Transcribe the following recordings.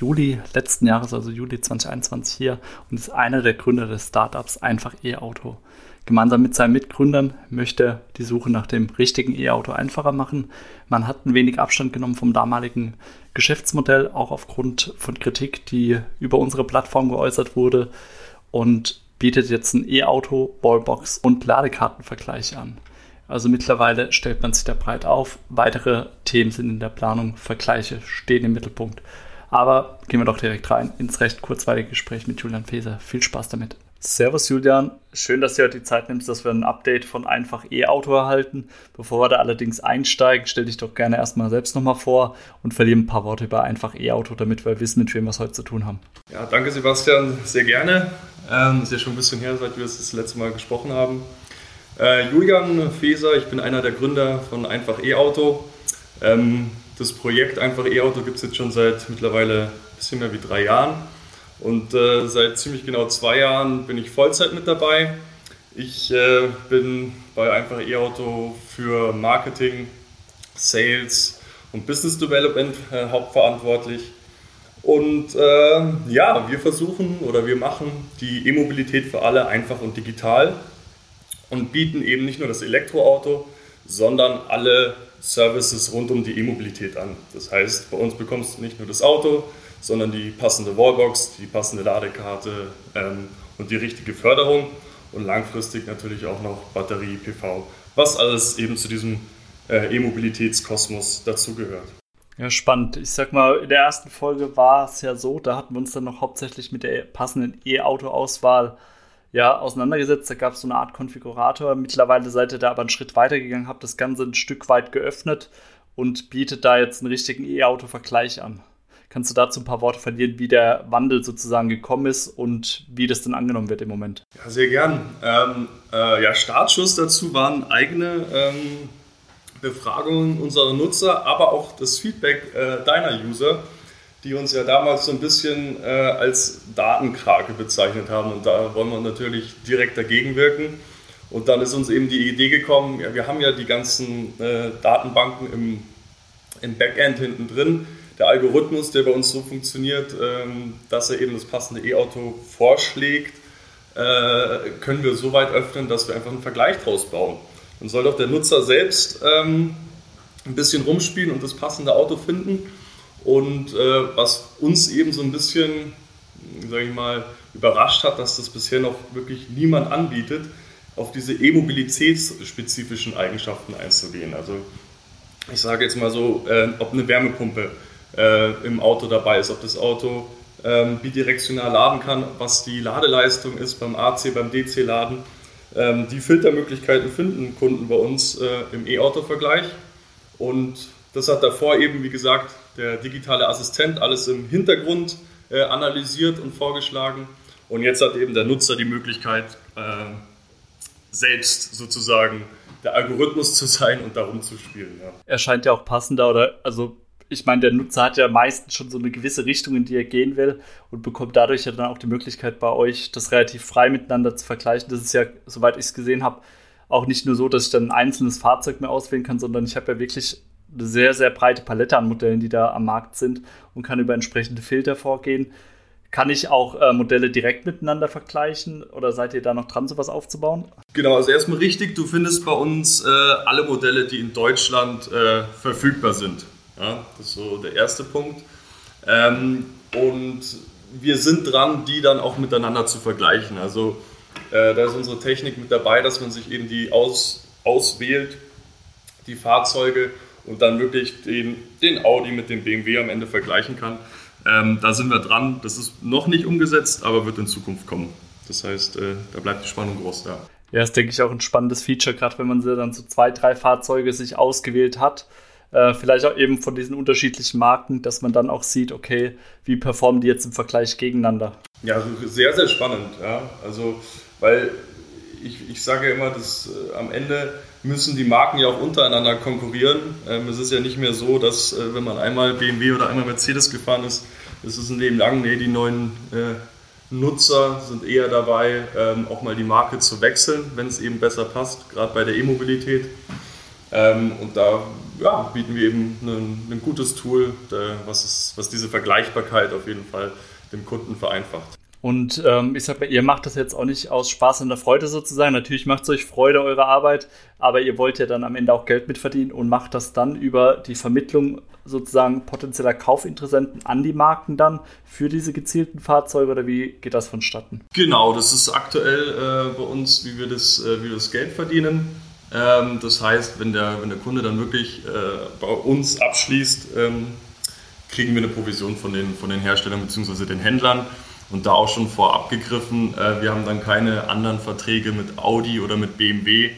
Juli letzten Jahres, also Juli 2021 hier und ist einer der Gründer des Startups Einfach E-Auto. Gemeinsam mit seinen Mitgründern möchte er die Suche nach dem richtigen E-Auto einfacher machen. Man hat ein wenig Abstand genommen vom damaligen Geschäftsmodell, auch aufgrund von Kritik, die über unsere Plattform geäußert wurde und bietet jetzt ein E-Auto, Wallbox und Ladekartenvergleich an. Also mittlerweile stellt man sich da breit auf. Weitere Themen sind in der Planung, Vergleiche stehen im Mittelpunkt. Aber gehen wir doch direkt rein ins recht kurzweilige Gespräch mit Julian Feser. Viel Spaß damit. Servus Julian, schön, dass du heute die Zeit nimmst, dass wir ein Update von Einfach E-Auto erhalten. Bevor wir da allerdings einsteigen, stell dich doch gerne erstmal selbst nochmal vor und verliere ein paar Worte über Einfach E-Auto, damit wir wissen, mit wem wir es heute zu tun haben. Ja, danke Sebastian, sehr gerne. Ähm, ist ja schon ein bisschen her, seit wir das, das letzte Mal gesprochen haben. Äh, Julian Feser, ich bin einer der Gründer von Einfach E-Auto. Ähm, das Projekt Einfach E-Auto gibt es jetzt schon seit mittlerweile ein bisschen mehr wie drei Jahren. Und äh, seit ziemlich genau zwei Jahren bin ich Vollzeit mit dabei. Ich äh, bin bei Einfach E-Auto für Marketing, Sales und Business Development äh, hauptverantwortlich. Und äh, ja, wir versuchen oder wir machen die E-Mobilität für alle einfach und digital und bieten eben nicht nur das Elektroauto, sondern alle Services rund um die E-Mobilität an. Das heißt, bei uns bekommst du nicht nur das Auto, sondern die passende Wallbox, die passende Ladekarte ähm, und die richtige Förderung und langfristig natürlich auch noch Batterie, PV, was alles eben zu diesem äh, E-Mobilitätskosmos dazugehört. Ja, spannend. Ich sag mal, in der ersten Folge war es ja so, da hatten wir uns dann noch hauptsächlich mit der passenden E-Auto-Auswahl ja, auseinandergesetzt. Da gab es so eine Art Konfigurator. Mittlerweile seid ihr da aber einen Schritt weiter gegangen, habt das Ganze ein Stück weit geöffnet und bietet da jetzt einen richtigen E-Auto-Vergleich an. Kannst du dazu ein paar Worte verlieren, wie der Wandel sozusagen gekommen ist und wie das denn angenommen wird im Moment? Ja, sehr gern. Ähm, äh, ja, Startschuss dazu waren eigene ähm, Befragungen unserer Nutzer, aber auch das Feedback äh, deiner User die uns ja damals so ein bisschen äh, als Datenkrake bezeichnet haben. Und da wollen wir natürlich direkt dagegen wirken. Und dann ist uns eben die Idee gekommen, ja, wir haben ja die ganzen äh, Datenbanken im, im Backend hinten drin. Der Algorithmus, der bei uns so funktioniert, ähm, dass er eben das passende E-Auto vorschlägt, äh, können wir so weit öffnen, dass wir einfach einen Vergleich draus bauen. Dann soll doch der Nutzer selbst ähm, ein bisschen rumspielen und das passende Auto finden. Und äh, was uns eben so ein bisschen, sage ich mal, überrascht hat, dass das bisher noch wirklich niemand anbietet, auf diese E-Mobilitätsspezifischen Eigenschaften einzugehen. Also ich sage jetzt mal so, äh, ob eine Wärmepumpe äh, im Auto dabei ist, ob das Auto ähm, bidirektional laden kann, was die Ladeleistung ist beim AC, beim DC-Laden. Ähm, die Filtermöglichkeiten finden Kunden bei uns äh, im E-Auto-Vergleich. Und das hat davor eben, wie gesagt, der digitale Assistent alles im Hintergrund äh, analysiert und vorgeschlagen. Und jetzt hat eben der Nutzer die Möglichkeit, äh, selbst sozusagen der Algorithmus zu sein und darum zu spielen. Ja. Er scheint ja auch passender oder, also ich meine, der Nutzer hat ja meistens schon so eine gewisse Richtung, in die er gehen will und bekommt dadurch ja dann auch die Möglichkeit bei euch, das relativ frei miteinander zu vergleichen. Das ist ja, soweit ich es gesehen habe, auch nicht nur so, dass ich dann ein einzelnes Fahrzeug mehr auswählen kann, sondern ich habe ja wirklich eine sehr, sehr breite Palette an Modellen, die da am Markt sind und kann über entsprechende Filter vorgehen. Kann ich auch äh, Modelle direkt miteinander vergleichen oder seid ihr da noch dran, sowas aufzubauen? Genau, also erstmal richtig, du findest bei uns äh, alle Modelle, die in Deutschland äh, verfügbar sind. Ja, das ist so der erste Punkt. Ähm, und wir sind dran, die dann auch miteinander zu vergleichen. Also äh, da ist unsere Technik mit dabei, dass man sich eben die aus, auswählt, die Fahrzeuge und dann wirklich den, den Audi mit dem BMW am Ende vergleichen kann. Ähm, da sind wir dran. Das ist noch nicht umgesetzt, aber wird in Zukunft kommen. Das heißt, äh, da bleibt die Spannung groß da. Ja, ist, denke ich, auch ein spannendes Feature, gerade wenn man dann so zwei, drei Fahrzeuge sich ausgewählt hat. äh, vielleicht auch eben von diesen unterschiedlichen Marken, dass man dann auch sieht, okay, wie performen die jetzt im Vergleich gegeneinander. Ja, sehr, sehr spannend. Ja. Also, weil ich, ich sage immer, dass äh, am Ende müssen die Marken ja auch untereinander konkurrieren. Ähm, es ist ja nicht mehr so, dass äh, wenn man einmal BMW oder einmal Mercedes gefahren ist, ist es ein Leben lang. Nee, die neuen äh, Nutzer sind eher dabei, ähm, auch mal die Marke zu wechseln, wenn es eben besser passt, gerade bei der E-Mobilität. Ähm, und da ja, bieten wir eben ein, ein gutes Tool, was, ist, was diese Vergleichbarkeit auf jeden Fall dem Kunden vereinfacht. Und ähm, ich sag mal, ihr macht das jetzt auch nicht aus Spaß und der Freude sozusagen. Natürlich macht es euch Freude, eure Arbeit, aber ihr wollt ja dann am Ende auch Geld mitverdienen und macht das dann über die Vermittlung sozusagen potenzieller Kaufinteressenten an die Marken dann für diese gezielten Fahrzeuge oder wie geht das vonstatten? Genau, das ist aktuell äh, bei uns, wie wir das, äh, wie wir das Geld verdienen. Ähm, das heißt, wenn der, wenn der Kunde dann wirklich äh, bei uns abschließt, ähm, kriegen wir eine Provision von den, von den Herstellern bzw. den Händlern. Und da auch schon vorab gegriffen, äh, wir haben dann keine anderen Verträge mit Audi oder mit BMW.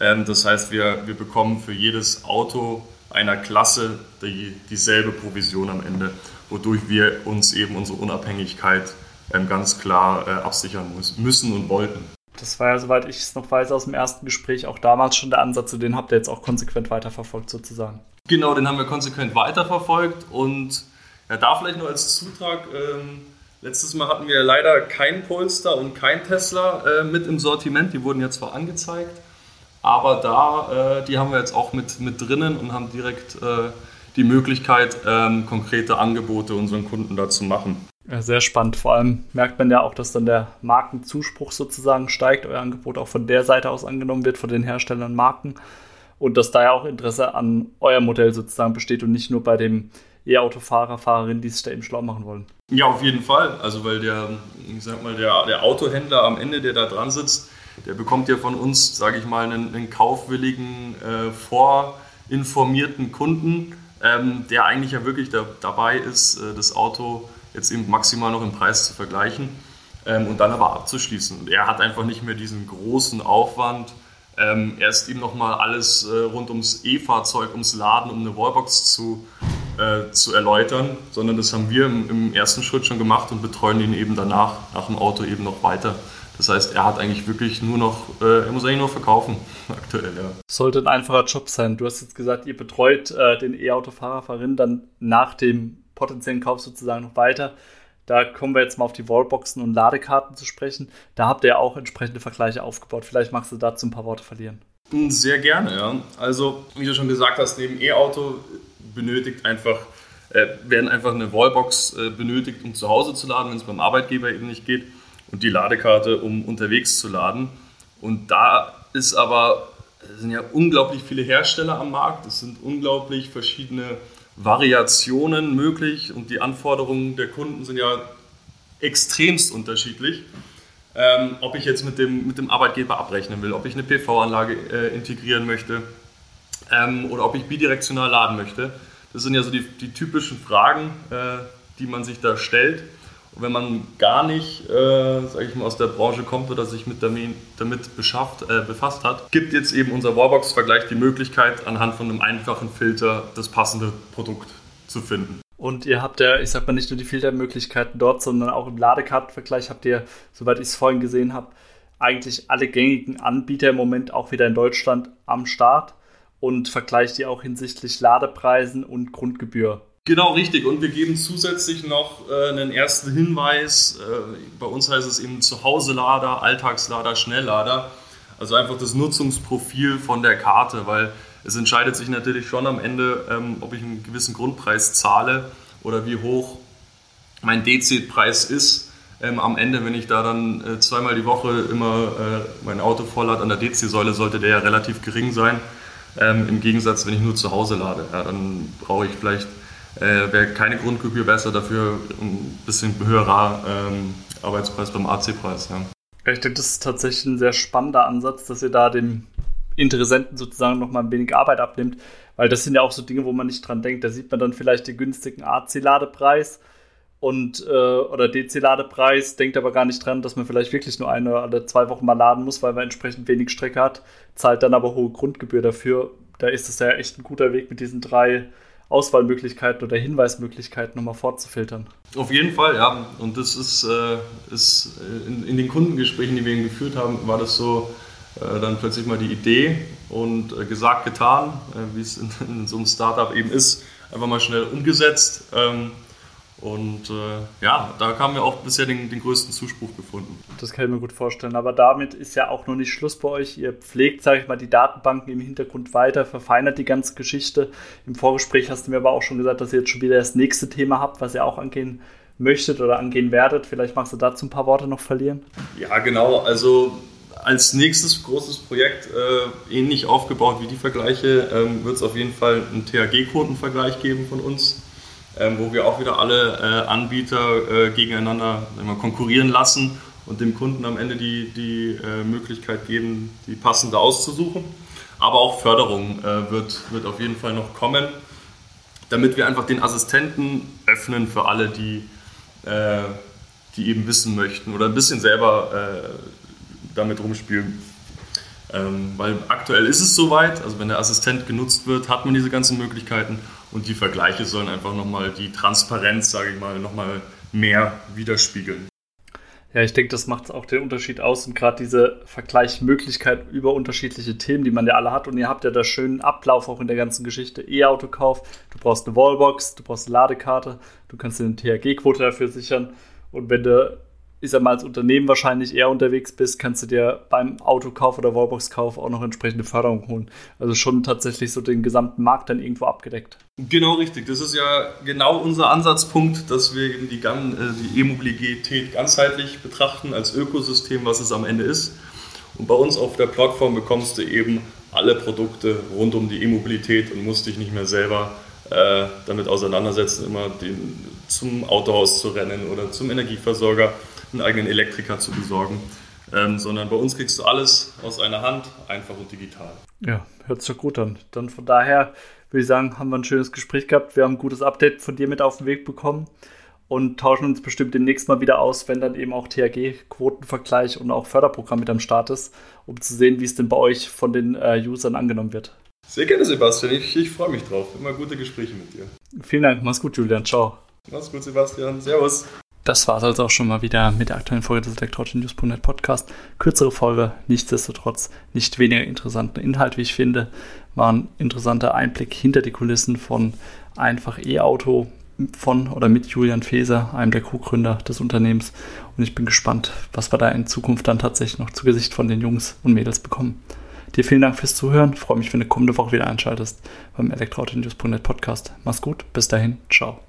Ähm, das heißt, wir, wir bekommen für jedes Auto einer Klasse die, dieselbe Provision am Ende, wodurch wir uns eben unsere Unabhängigkeit ähm, ganz klar äh, absichern müssen und wollten. Das war ja, soweit ich es noch weiß, aus dem ersten Gespräch auch damals schon der Ansatz, und den habt ihr jetzt auch konsequent weiterverfolgt sozusagen. Genau, den haben wir konsequent weiterverfolgt und ja, da vielleicht nur als Zutrag. Ähm, Letztes Mal hatten wir leider kein Polestar und kein Tesla äh, mit im Sortiment. Die wurden ja zwar angezeigt, aber da, äh, die haben wir jetzt auch mit, mit drinnen und haben direkt äh, die Möglichkeit, ähm, konkrete Angebote unseren Kunden da zu machen. Ja, sehr spannend. Vor allem merkt man ja auch, dass dann der Markenzuspruch sozusagen steigt, euer Angebot auch von der Seite aus angenommen wird, von den Herstellern Marken. Und dass da ja auch Interesse an euer Modell sozusagen besteht und nicht nur bei dem E-Autofahrer, Fahrerin, die sich da eben schlau machen wollen. Ja, auf jeden Fall. Also weil der, ich sag mal, der, der Autohändler am Ende, der da dran sitzt, der bekommt ja von uns, sage ich mal, einen, einen kaufwilligen, äh, vorinformierten Kunden, ähm, der eigentlich ja wirklich da, dabei ist, äh, das Auto jetzt eben maximal noch im Preis zu vergleichen ähm, und dann aber abzuschließen. Und er hat einfach nicht mehr diesen großen Aufwand, ähm, erst ihm nochmal alles äh, rund ums E-Fahrzeug, ums Laden, um eine Wallbox zu äh, zu erläutern, sondern das haben wir im, im, ersten Schritt schon gemacht und betreuen ihn eben danach, nach dem Auto eben noch weiter. Das heißt, er hat eigentlich wirklich nur noch, äh, er muss eigentlich nur verkaufen aktuell, ja. Sollte ein einfacher Job sein. Du hast jetzt gesagt, ihr betreut äh, den E-Auto-Fahrer, Fahrerin dann nach dem potenziellen Kauf sozusagen noch weiter. Da kommen wir jetzt mal auf die Wallboxen und Ladekarten zu sprechen. Da habt ihr auch entsprechende Vergleiche aufgebaut. Vielleicht magst du dazu ein paar Worte verlieren. Sehr gerne, ja. Also, wie du schon gesagt hast, neben E-Auto benötigt einfach, äh, werden einfach eine Wallbox äh, benötigt, um zu Hause zu laden, wenn es beim Arbeitgeber eben nicht geht, und die Ladekarte, um unterwegs zu laden. Und da ist aber, sind ja unglaublich viele Hersteller am Markt, es sind unglaublich verschiedene Variationen möglich und die Anforderungen der Kunden sind ja extremst unterschiedlich. Ähm, ob ich jetzt mit dem, mit dem Arbeitgeber abrechnen will, ob ich eine PV-Anlage äh, integrieren möchte ähm, oder ob ich bidirektional laden möchte. Das sind ja so die, die typischen Fragen, äh, die man sich da stellt. Und wenn man gar nicht, äh, sage ich mal, aus der Branche kommt oder sich mit damit, damit beschafft, äh, befasst hat, gibt jetzt eben unser Wallbox-Vergleich die Möglichkeit, anhand von einem einfachen Filter das passende Produkt zu finden. Und ihr habt ja, ich sag mal, nicht nur die Filtermöglichkeiten dort, sondern auch im Ladekartenvergleich habt ihr, soweit ich es vorhin gesehen habe, eigentlich alle gängigen Anbieter im Moment auch wieder in Deutschland am Start und vergleicht die auch hinsichtlich Ladepreisen und Grundgebühr. Genau, richtig. Und wir geben zusätzlich noch äh, einen ersten Hinweis. Äh, bei uns heißt es eben Zuhause-Lader, Alltagslader, Schnelllader. Also einfach das Nutzungsprofil von der Karte, weil es entscheidet sich natürlich schon am Ende, ähm, ob ich einen gewissen Grundpreis zahle oder wie hoch mein DC-Preis ist. Ähm, am Ende, wenn ich da dann äh, zweimal die Woche immer äh, mein Auto voll hat an der DC-Säule, sollte der ja relativ gering sein. Ähm, Im Gegensatz, wenn ich nur zu Hause lade, ja, dann brauche ich vielleicht, äh, wäre keine Grundgebühr besser, dafür ein bisschen höherer ähm, Arbeitspreis beim AC-Preis. Ja. Ich denke, das ist tatsächlich ein sehr spannender Ansatz, dass ihr da dem Interessenten sozusagen nochmal ein wenig Arbeit abnimmt, weil das sind ja auch so Dinge, wo man nicht dran denkt. Da sieht man dann vielleicht den günstigen AC-Ladepreis und äh, oder DC-Ladepreis, denkt aber gar nicht dran, dass man vielleicht wirklich nur eine oder zwei Wochen mal laden muss, weil man entsprechend wenig Strecke hat, zahlt dann aber hohe Grundgebühr dafür. da ist es ja echt ein guter Weg mit diesen drei Auswahlmöglichkeiten oder Hinweismöglichkeiten nochmal fortzufiltern. Auf jeden Fall, ja. Und das ist, äh, ist in, in, den Kundengesprächen, die wir geführt haben, war das so äh, dann plötzlich mal die Idee und äh, gesagt, getan, äh, wie es in, in, so einem Startup eben ist, einfach mal schnell umgesetzt. Ähm, und äh, ja, da haben wir auch bisher den, den, größten Zuspruch gefunden. Das kann ich mir gut vorstellen. Aber damit ist ja auch noch nicht Schluss bei euch. Ihr pflegt, sage ich mal, die Datenbanken im Hintergrund weiter, verfeinert die ganze Geschichte. Im Vorgespräch hast du mir aber auch schon gesagt, dass ihr jetzt schon wieder das nächste Thema habt, was ihr auch angehen möchtet oder angehen werdet. Vielleicht magst du dazu ein paar Worte noch verlieren. Ja, genau. Also als nächstes großes Projekt, äh, ähnlich aufgebaut wie die Vergleiche, ähm, wird es auf jeden Fall einen THG-Quotenvergleich geben von uns ähm, wo wir auch wieder alle äh, Anbieter äh, gegeneinander immer konkurrieren lassen und dem Kunden am Ende die, die äh, Möglichkeit geben, die passende auszusuchen. Aber auch Förderung äh, wird, wird auf jeden Fall noch kommen, damit wir einfach den Assistenten öffnen für alle, die, äh, die eben wissen möchten oder ein bisschen selber damit rumspielen. Ähm, weil aktuell ist es soweit, also wenn der Assistent genutzt wird, hat man diese ganzen Möglichkeiten und die Vergleiche sollen einfach nochmal die Transparenz, sage ich mal, nochmal mehr widerspiegeln. Ja, ich denke, das macht auch den Unterschied aus und gerade diese Vergleichmöglichkeit über unterschiedliche Themen, die man ja alle hat. Und ihr habt ja da schönen Ablauf auch in der ganzen Geschichte. E-Autokauf, du brauchst eine Wallbox, du brauchst eine Ladekarte, du kannst dir eine THG-Quote dafür sichern. Und wenn du ich sag mal, als Unternehmen wahrscheinlich eher unterwegs bist, kannst du dir beim Autokauf oder Wallbox-Kauf auch noch entsprechende Förderung holen. Also schon tatsächlich so den gesamten Markt dann irgendwo abgedeckt. Genau richtig. Das ist ja genau unser Ansatzpunkt, dass wir eben die, äh, E-Mobilität ganzheitlich betrachten als Ökosystem, was es am Ende ist. Und bei uns auf der Plattform bekommst du eben alle Produkte rund um die E-Mobilität und musst dich nicht mehr selber äh, damit auseinandersetzen, immer den, zum Autohaus zu rennen oder zum Energieversorger einen eigenen Elektriker zu besorgen, ähm, sondern bei uns kriegst du alles aus einer Hand, einfach und digital. Ja, hört sich gut an. Dann von daher würde ich sagen, haben wir ein schönes Gespräch gehabt. Wir haben ein gutes Update von dir mit auf den Weg bekommen und tauschen uns bestimmt demnächst mal wieder aus, wenn dann eben auch THG-Quotenvergleich und auch Förderprogramm mit am Start ist, um zu sehen, wie es denn bei euch von den äh, Usern angenommen wird. Sehr gerne, Sebastian. Ich, ich freue mich drauf. Immer gute Gespräche mit dir. Vielen Dank. Mach's gut, Julian. Ciao. Mach's gut, Sebastian. Servus. Das war es also auch schon mal wieder mit der aktuellen Folge des Elektroauto-News.net Podcast. Kürzere Folge, nichtsdestotrotz nicht weniger interessanten Inhalt, wie ich finde. War ein interessanter Einblick hinter die Kulissen von einfach E-Auto von oder mit Julian Feser, einem der Co-Gründer des Unternehmens. Und ich bin gespannt, was wir da in Zukunft dann tatsächlich noch zu Gesicht von den Jungs und Mädels bekommen. Dir vielen Dank fürs Zuhören. Freue mich, wenn du kommende Woche wieder einschaltest beim Elektroauto-News.net Podcast. Mach's gut. Bis dahin. Ciao.